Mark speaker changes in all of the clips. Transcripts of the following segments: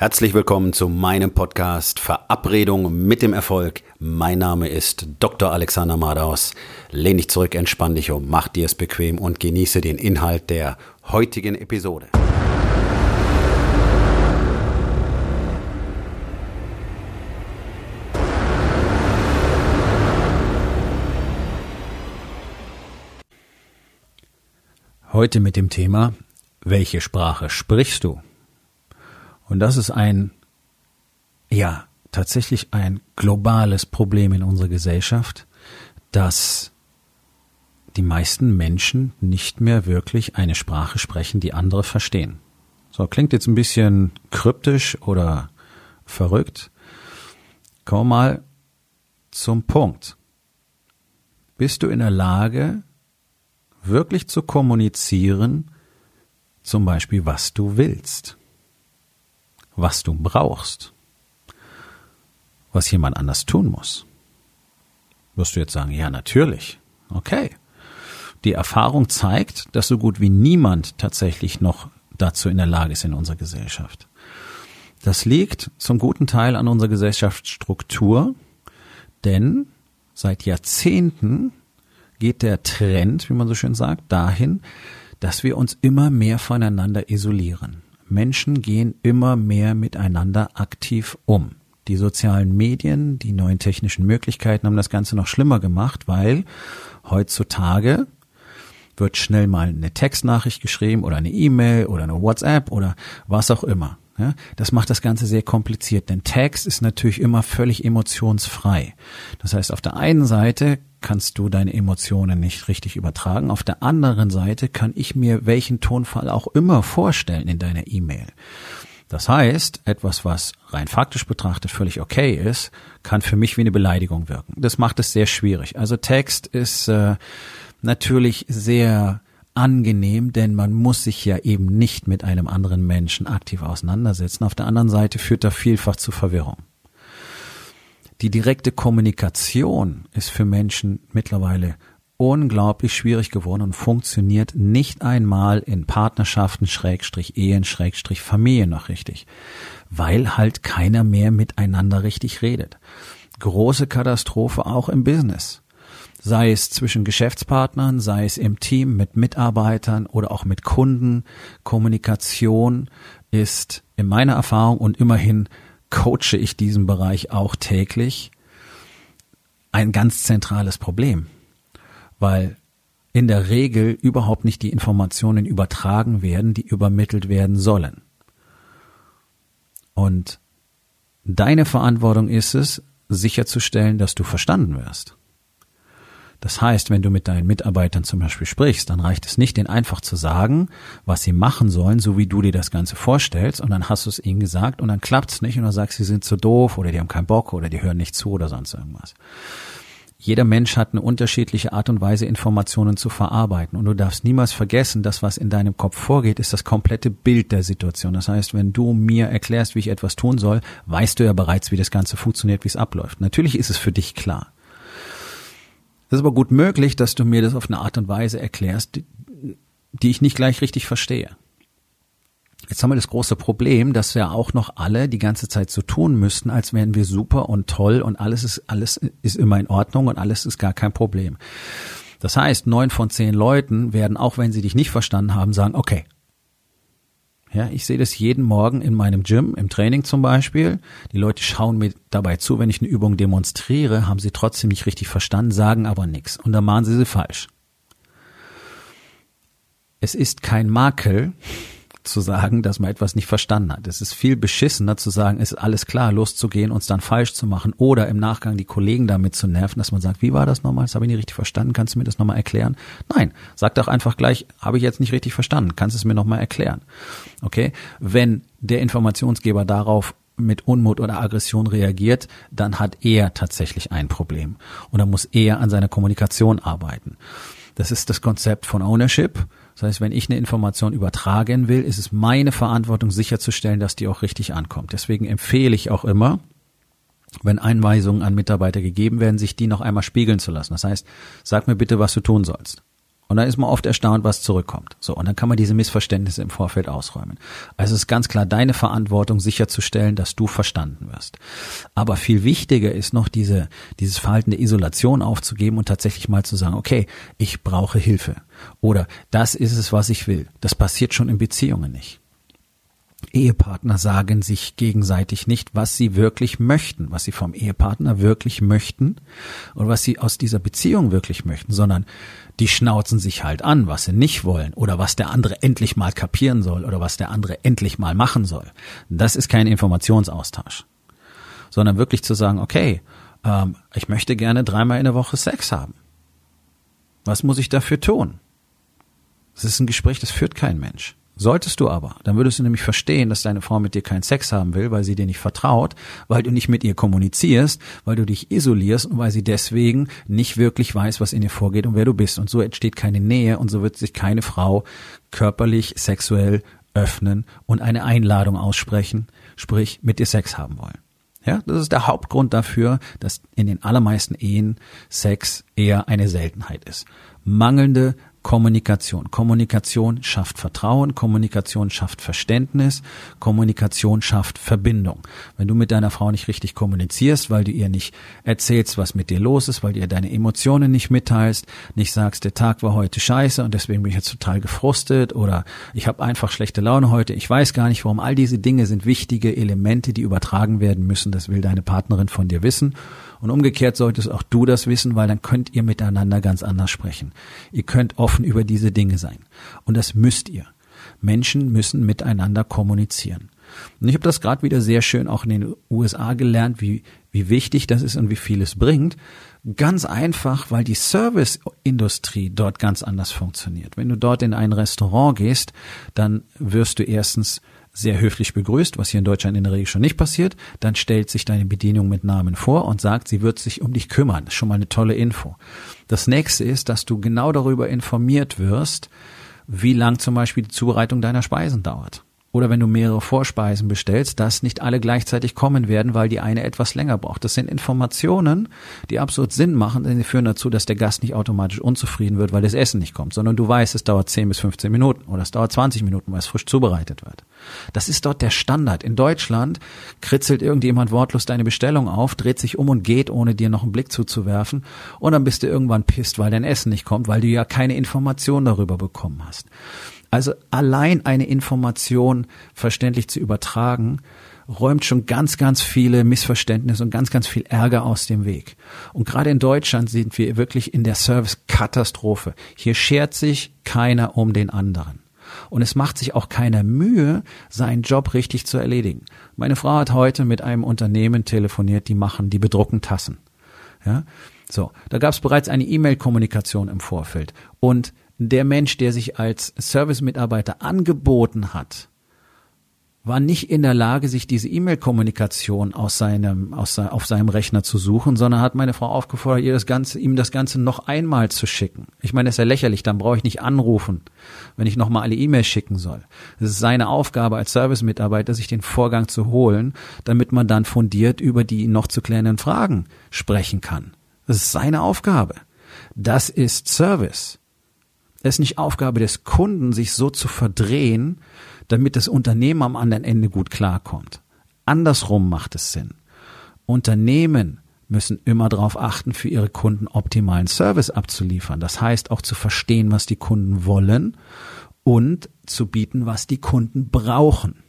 Speaker 1: Herzlich willkommen zu meinem Podcast Verabredung mit dem Erfolg. Mein Name ist Dr. Alexander Madaus. Lehn dich zurück, entspann dich um, mach dir es bequem und genieße den Inhalt der heutigen Episode. Heute mit dem Thema, welche Sprache sprichst du? Und das ist ein, ja, tatsächlich ein globales Problem in unserer Gesellschaft, dass die meisten Menschen nicht mehr wirklich eine Sprache sprechen, die andere verstehen. So, klingt jetzt ein bisschen kryptisch oder verrückt. Kommen wir mal zum Punkt. Bist du in der Lage, wirklich zu kommunizieren, zum Beispiel, was du willst? Was du brauchst, was jemand anders tun muss. Wirst du jetzt sagen, ja, natürlich. Okay. Die Erfahrung zeigt, dass so gut wie niemand tatsächlich noch dazu in der Lage ist in unserer Gesellschaft. Das liegt zum guten Teil an unserer Gesellschaftsstruktur, denn seit Jahrzehnten geht der Trend, wie man so schön sagt, dahin, dass wir uns immer mehr voneinander isolieren. Menschen gehen immer mehr miteinander aktiv um. Die sozialen Medien, die neuen technischen Möglichkeiten haben das Ganze noch schlimmer gemacht, weil heutzutage wird schnell mal eine Textnachricht geschrieben oder eine E-Mail oder eine WhatsApp oder was auch immer. Das macht das Ganze sehr kompliziert, denn Text ist natürlich immer völlig emotionsfrei. Das heißt, auf der einen Seite kannst du deine Emotionen nicht richtig übertragen, auf der anderen Seite kann ich mir welchen Tonfall auch immer vorstellen in deiner E-Mail. Das heißt, etwas, was rein faktisch betrachtet völlig okay ist, kann für mich wie eine Beleidigung wirken. Das macht es sehr schwierig. Also Text ist äh, natürlich sehr angenehm, denn man muss sich ja eben nicht mit einem anderen Menschen aktiv auseinandersetzen. Auf der anderen Seite führt er vielfach zu Verwirrung. Die direkte Kommunikation ist für Menschen mittlerweile unglaublich schwierig geworden und funktioniert nicht einmal in Partnerschaften, Schrägstrich Ehen, Schrägstrich Familien noch richtig, weil halt keiner mehr miteinander richtig redet. Große Katastrophe auch im Business sei es zwischen Geschäftspartnern, sei es im Team mit Mitarbeitern oder auch mit Kunden. Kommunikation ist in meiner Erfahrung und immerhin coache ich diesen Bereich auch täglich ein ganz zentrales Problem, weil in der Regel überhaupt nicht die Informationen übertragen werden, die übermittelt werden sollen. Und deine Verantwortung ist es, sicherzustellen, dass du verstanden wirst. Das heißt, wenn du mit deinen Mitarbeitern zum Beispiel sprichst, dann reicht es nicht, denen einfach zu sagen, was sie machen sollen, so wie du dir das Ganze vorstellst, und dann hast du es ihnen gesagt und dann klappt es nicht und dann sagst, sie sind zu doof oder die haben keinen Bock oder die hören nicht zu oder sonst irgendwas. Jeder Mensch hat eine unterschiedliche Art und Weise, Informationen zu verarbeiten. Und du darfst niemals vergessen, dass was in deinem Kopf vorgeht, ist das komplette Bild der Situation. Das heißt, wenn du mir erklärst, wie ich etwas tun soll, weißt du ja bereits, wie das Ganze funktioniert, wie es abläuft. Natürlich ist es für dich klar. Es ist aber gut möglich, dass du mir das auf eine Art und Weise erklärst, die, die ich nicht gleich richtig verstehe. Jetzt haben wir das große Problem, dass wir auch noch alle die ganze Zeit so tun müssten, als wären wir super und toll und alles ist, alles ist immer in Ordnung und alles ist gar kein Problem. Das heißt, neun von zehn Leuten werden, auch wenn sie dich nicht verstanden haben, sagen, okay, ja, ich sehe das jeden Morgen in meinem Gym, im Training zum Beispiel. Die Leute schauen mir dabei zu, wenn ich eine Übung demonstriere, haben sie trotzdem nicht richtig verstanden, sagen aber nichts. Und dann machen sie sie falsch. Es ist kein Makel, zu sagen, dass man etwas nicht verstanden hat. Es ist viel beschissener zu sagen, es ist alles klar, loszugehen, uns dann falsch zu machen oder im Nachgang die Kollegen damit zu nerven, dass man sagt, wie war das nochmal? Das habe ich nicht richtig verstanden. Kannst du mir das nochmal erklären? Nein, sag doch einfach gleich, habe ich jetzt nicht richtig verstanden. Kannst du es mir nochmal erklären? Okay? Wenn der Informationsgeber darauf mit Unmut oder Aggression reagiert, dann hat er tatsächlich ein Problem. Und dann muss er an seiner Kommunikation arbeiten. Das ist das Konzept von Ownership. Das heißt, wenn ich eine Information übertragen will, ist es meine Verantwortung sicherzustellen, dass die auch richtig ankommt. Deswegen empfehle ich auch immer, wenn Einweisungen an Mitarbeiter gegeben werden, sich die noch einmal spiegeln zu lassen. Das heißt, sag mir bitte, was du tun sollst. Und dann ist man oft erstaunt, was zurückkommt. So, und dann kann man diese Missverständnisse im Vorfeld ausräumen. Also es ist ganz klar deine Verantwortung, sicherzustellen, dass du verstanden wirst. Aber viel wichtiger ist noch diese, dieses Verhalten der Isolation aufzugeben und tatsächlich mal zu sagen, okay, ich brauche Hilfe. Oder das ist es, was ich will. Das passiert schon in Beziehungen nicht. Ehepartner sagen sich gegenseitig nicht, was sie wirklich möchten, was sie vom Ehepartner wirklich möchten und was sie aus dieser Beziehung wirklich möchten, sondern die schnauzen sich halt an, was sie nicht wollen oder was der andere endlich mal kapieren soll oder was der andere endlich mal machen soll. Das ist kein Informationsaustausch, sondern wirklich zu sagen, okay, ähm, ich möchte gerne dreimal in der Woche Sex haben. Was muss ich dafür tun? Das ist ein Gespräch, das führt kein Mensch. Solltest du aber, dann würdest du nämlich verstehen, dass deine Frau mit dir keinen Sex haben will, weil sie dir nicht vertraut, weil du nicht mit ihr kommunizierst, weil du dich isolierst und weil sie deswegen nicht wirklich weiß, was in ihr vorgeht und wer du bist. Und so entsteht keine Nähe und so wird sich keine Frau körperlich, sexuell öffnen und eine Einladung aussprechen, sprich mit dir Sex haben wollen. Ja, das ist der Hauptgrund dafür, dass in den allermeisten Ehen Sex eher eine Seltenheit ist. Mangelnde Kommunikation. Kommunikation schafft Vertrauen, Kommunikation schafft Verständnis, Kommunikation schafft Verbindung. Wenn du mit deiner Frau nicht richtig kommunizierst, weil du ihr nicht erzählst, was mit dir los ist, weil du ihr deine Emotionen nicht mitteilst, nicht sagst, der Tag war heute scheiße und deswegen bin ich jetzt total gefrustet oder ich habe einfach schlechte Laune heute, ich weiß gar nicht warum, all diese Dinge sind wichtige Elemente, die übertragen werden müssen, das will deine Partnerin von dir wissen und umgekehrt solltest auch du das wissen, weil dann könnt ihr miteinander ganz anders sprechen. Ihr könnt offen über diese Dinge sein. Und das müsst ihr. Menschen müssen miteinander kommunizieren. Und ich habe das gerade wieder sehr schön auch in den USA gelernt, wie, wie wichtig das ist und wie viel es bringt. Ganz einfach, weil die Serviceindustrie dort ganz anders funktioniert. Wenn du dort in ein Restaurant gehst, dann wirst du erstens sehr höflich begrüßt, was hier in Deutschland in der Regel schon nicht passiert, dann stellt sich deine Bedienung mit Namen vor und sagt, sie wird sich um dich kümmern. Das ist schon mal eine tolle Info. Das nächste ist, dass du genau darüber informiert wirst, wie lang zum Beispiel die Zubereitung deiner Speisen dauert oder wenn du mehrere Vorspeisen bestellst, dass nicht alle gleichzeitig kommen werden, weil die eine etwas länger braucht. Das sind Informationen, die absolut Sinn machen, denn sie führen dazu, dass der Gast nicht automatisch unzufrieden wird, weil das Essen nicht kommt, sondern du weißt, es dauert 10 bis 15 Minuten oder es dauert 20 Minuten, weil es frisch zubereitet wird. Das ist dort der Standard. In Deutschland kritzelt irgendjemand wortlos deine Bestellung auf, dreht sich um und geht, ohne dir noch einen Blick zuzuwerfen und dann bist du irgendwann pisst, weil dein Essen nicht kommt, weil du ja keine Information darüber bekommen hast. Also allein eine Information verständlich zu übertragen, räumt schon ganz, ganz viele Missverständnisse und ganz, ganz viel Ärger aus dem Weg. Und gerade in Deutschland sind wir wirklich in der Service-Katastrophe. Hier schert sich keiner um den anderen. Und es macht sich auch keiner Mühe, seinen Job richtig zu erledigen. Meine Frau hat heute mit einem Unternehmen telefoniert, die machen, die bedrucken Tassen. Ja, so, da gab es bereits eine E-Mail-Kommunikation im Vorfeld. Und der Mensch, der sich als Service-Mitarbeiter angeboten hat, war nicht in der Lage, sich diese E-Mail-Kommunikation aus seinem, aus, auf seinem Rechner zu suchen, sondern hat meine Frau aufgefordert, ihr das Ganze, ihm das Ganze noch einmal zu schicken. Ich meine, das ist ja lächerlich, dann brauche ich nicht anrufen, wenn ich nochmal alle E-Mails schicken soll. Es ist seine Aufgabe als Service-Mitarbeiter, sich den Vorgang zu holen, damit man dann fundiert über die noch zu klärenden Fragen sprechen kann. Das ist seine Aufgabe. Das ist Service. Es ist nicht Aufgabe des Kunden, sich so zu verdrehen, damit das Unternehmen am anderen Ende gut klarkommt. Andersrum macht es Sinn. Unternehmen müssen immer darauf achten, für ihre Kunden optimalen Service abzuliefern. Das heißt auch zu verstehen, was die Kunden wollen und zu bieten, was die Kunden brauchen.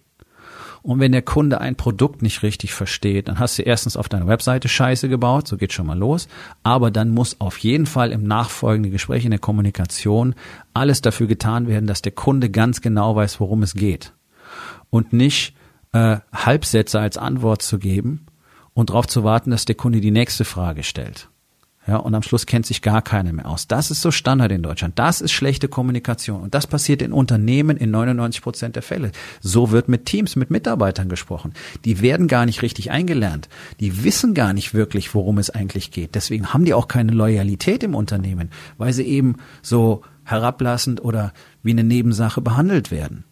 Speaker 1: Und wenn der Kunde ein Produkt nicht richtig versteht, dann hast du erstens auf deiner Webseite Scheiße gebaut, so geht schon mal los. Aber dann muss auf jeden Fall im nachfolgenden Gespräch, in der Kommunikation alles dafür getan werden, dass der Kunde ganz genau weiß, worum es geht. Und nicht äh, Halbsätze als Antwort zu geben und darauf zu warten, dass der Kunde die nächste Frage stellt. Ja, und am Schluss kennt sich gar keiner mehr aus. Das ist so Standard in Deutschland. Das ist schlechte Kommunikation. Und das passiert in Unternehmen in 99 Prozent der Fälle. So wird mit Teams, mit Mitarbeitern gesprochen. Die werden gar nicht richtig eingelernt. Die wissen gar nicht wirklich, worum es eigentlich geht. Deswegen haben die auch keine Loyalität im Unternehmen, weil sie eben so herablassend oder wie eine Nebensache behandelt werden.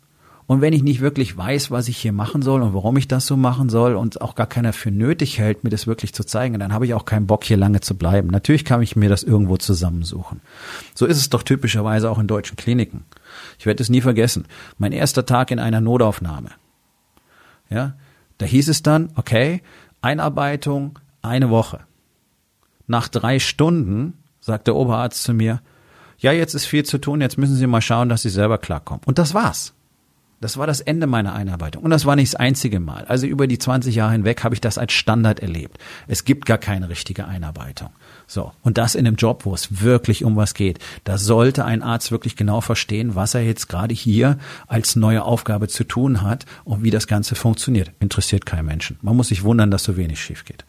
Speaker 1: Und wenn ich nicht wirklich weiß, was ich hier machen soll und warum ich das so machen soll und auch gar keiner für nötig hält, mir das wirklich zu zeigen, dann habe ich auch keinen Bock, hier lange zu bleiben. Natürlich kann ich mir das irgendwo zusammensuchen. So ist es doch typischerweise auch in deutschen Kliniken. Ich werde es nie vergessen. Mein erster Tag in einer Notaufnahme. Ja, da hieß es dann, okay, Einarbeitung eine Woche. Nach drei Stunden sagt der Oberarzt zu mir, ja, jetzt ist viel zu tun, jetzt müssen Sie mal schauen, dass Sie selber klarkommen. Und das war's. Das war das Ende meiner Einarbeitung. Und das war nicht das einzige Mal. Also über die 20 Jahre hinweg habe ich das als Standard erlebt. Es gibt gar keine richtige Einarbeitung. So. Und das in einem Job, wo es wirklich um was geht. Da sollte ein Arzt wirklich genau verstehen, was er jetzt gerade hier als neue Aufgabe zu tun hat und wie das Ganze funktioniert. Interessiert keinen Menschen. Man muss sich wundern, dass so wenig schief geht.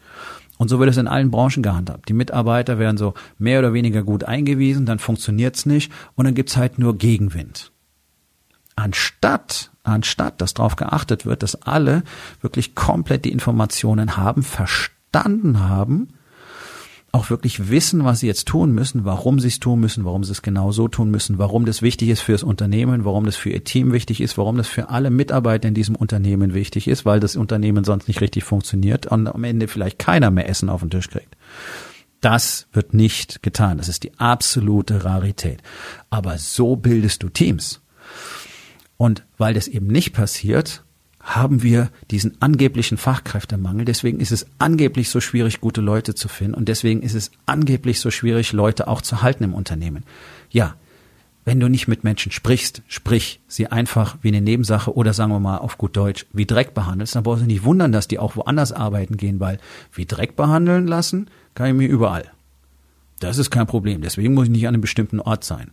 Speaker 1: Und so wird es in allen Branchen gehandhabt. Die Mitarbeiter werden so mehr oder weniger gut eingewiesen, dann funktioniert's nicht und dann gibt's halt nur Gegenwind. Anstatt, anstatt, dass darauf geachtet wird, dass alle wirklich komplett die Informationen haben, verstanden haben, auch wirklich wissen, was sie jetzt tun müssen, warum sie es tun müssen, warum sie es genau so tun müssen, warum das wichtig ist für das Unternehmen, warum das für ihr Team wichtig ist, warum das für alle Mitarbeiter in diesem Unternehmen wichtig ist, weil das Unternehmen sonst nicht richtig funktioniert und am Ende vielleicht keiner mehr Essen auf den Tisch kriegt. Das wird nicht getan. Das ist die absolute Rarität. Aber so bildest du Teams. Und weil das eben nicht passiert, haben wir diesen angeblichen Fachkräftemangel. Deswegen ist es angeblich so schwierig, gute Leute zu finden. Und deswegen ist es angeblich so schwierig, Leute auch zu halten im Unternehmen. Ja, wenn du nicht mit Menschen sprichst, sprich sie einfach wie eine Nebensache oder sagen wir mal auf gut Deutsch wie Dreck behandelst, dann brauchst du nicht wundern, dass die auch woanders arbeiten gehen, weil wie Dreck behandeln lassen kann ich mir überall. Das ist kein Problem. Deswegen muss ich nicht an einem bestimmten Ort sein.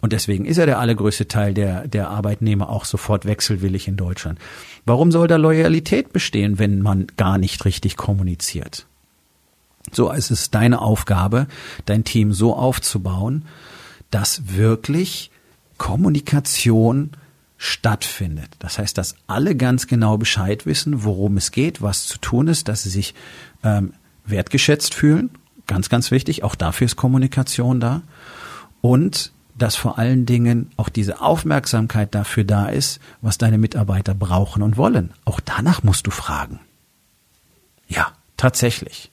Speaker 1: Und deswegen ist ja der allergrößte Teil der, der Arbeitnehmer auch sofort wechselwillig in Deutschland. Warum soll da Loyalität bestehen, wenn man gar nicht richtig kommuniziert? So, es ist deine Aufgabe, dein Team so aufzubauen, dass wirklich Kommunikation stattfindet. Das heißt, dass alle ganz genau Bescheid wissen, worum es geht, was zu tun ist, dass sie sich ähm, wertgeschätzt fühlen. Ganz, ganz wichtig. Auch dafür ist Kommunikation da. Und dass vor allen Dingen auch diese Aufmerksamkeit dafür da ist, was deine Mitarbeiter brauchen und wollen. Auch danach musst du fragen. Ja, tatsächlich.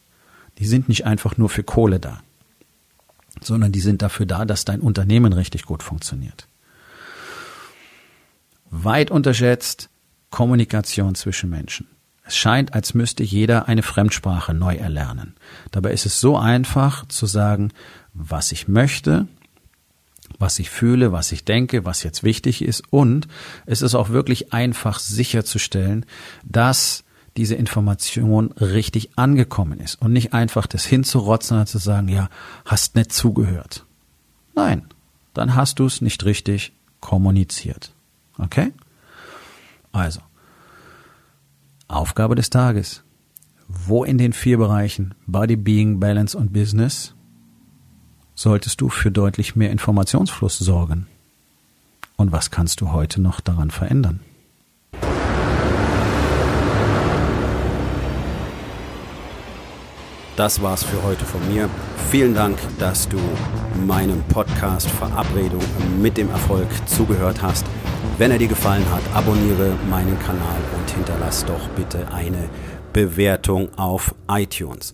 Speaker 1: Die sind nicht einfach nur für Kohle da, sondern die sind dafür da, dass dein Unternehmen richtig gut funktioniert. Weit unterschätzt Kommunikation zwischen Menschen. Es scheint, als müsste jeder eine Fremdsprache neu erlernen. Dabei ist es so einfach zu sagen, was ich möchte, was ich fühle, was ich denke, was jetzt wichtig ist. Und es ist auch wirklich einfach sicherzustellen, dass diese Information richtig angekommen ist und nicht einfach das hinzurotzen, sondern zu sagen, ja, hast nicht zugehört. Nein, dann hast du es nicht richtig kommuniziert. Okay? Also, Aufgabe des Tages. Wo in den vier Bereichen Body, Being, Balance und Business solltest du für deutlich mehr Informationsfluss sorgen? Und was kannst du heute noch daran verändern?
Speaker 2: Das war's für heute von mir. Vielen Dank, dass du meinem Podcast Verabredung mit dem Erfolg zugehört hast. Wenn er dir gefallen hat, abonniere meinen Kanal und hinterlass doch bitte eine Bewertung auf iTunes.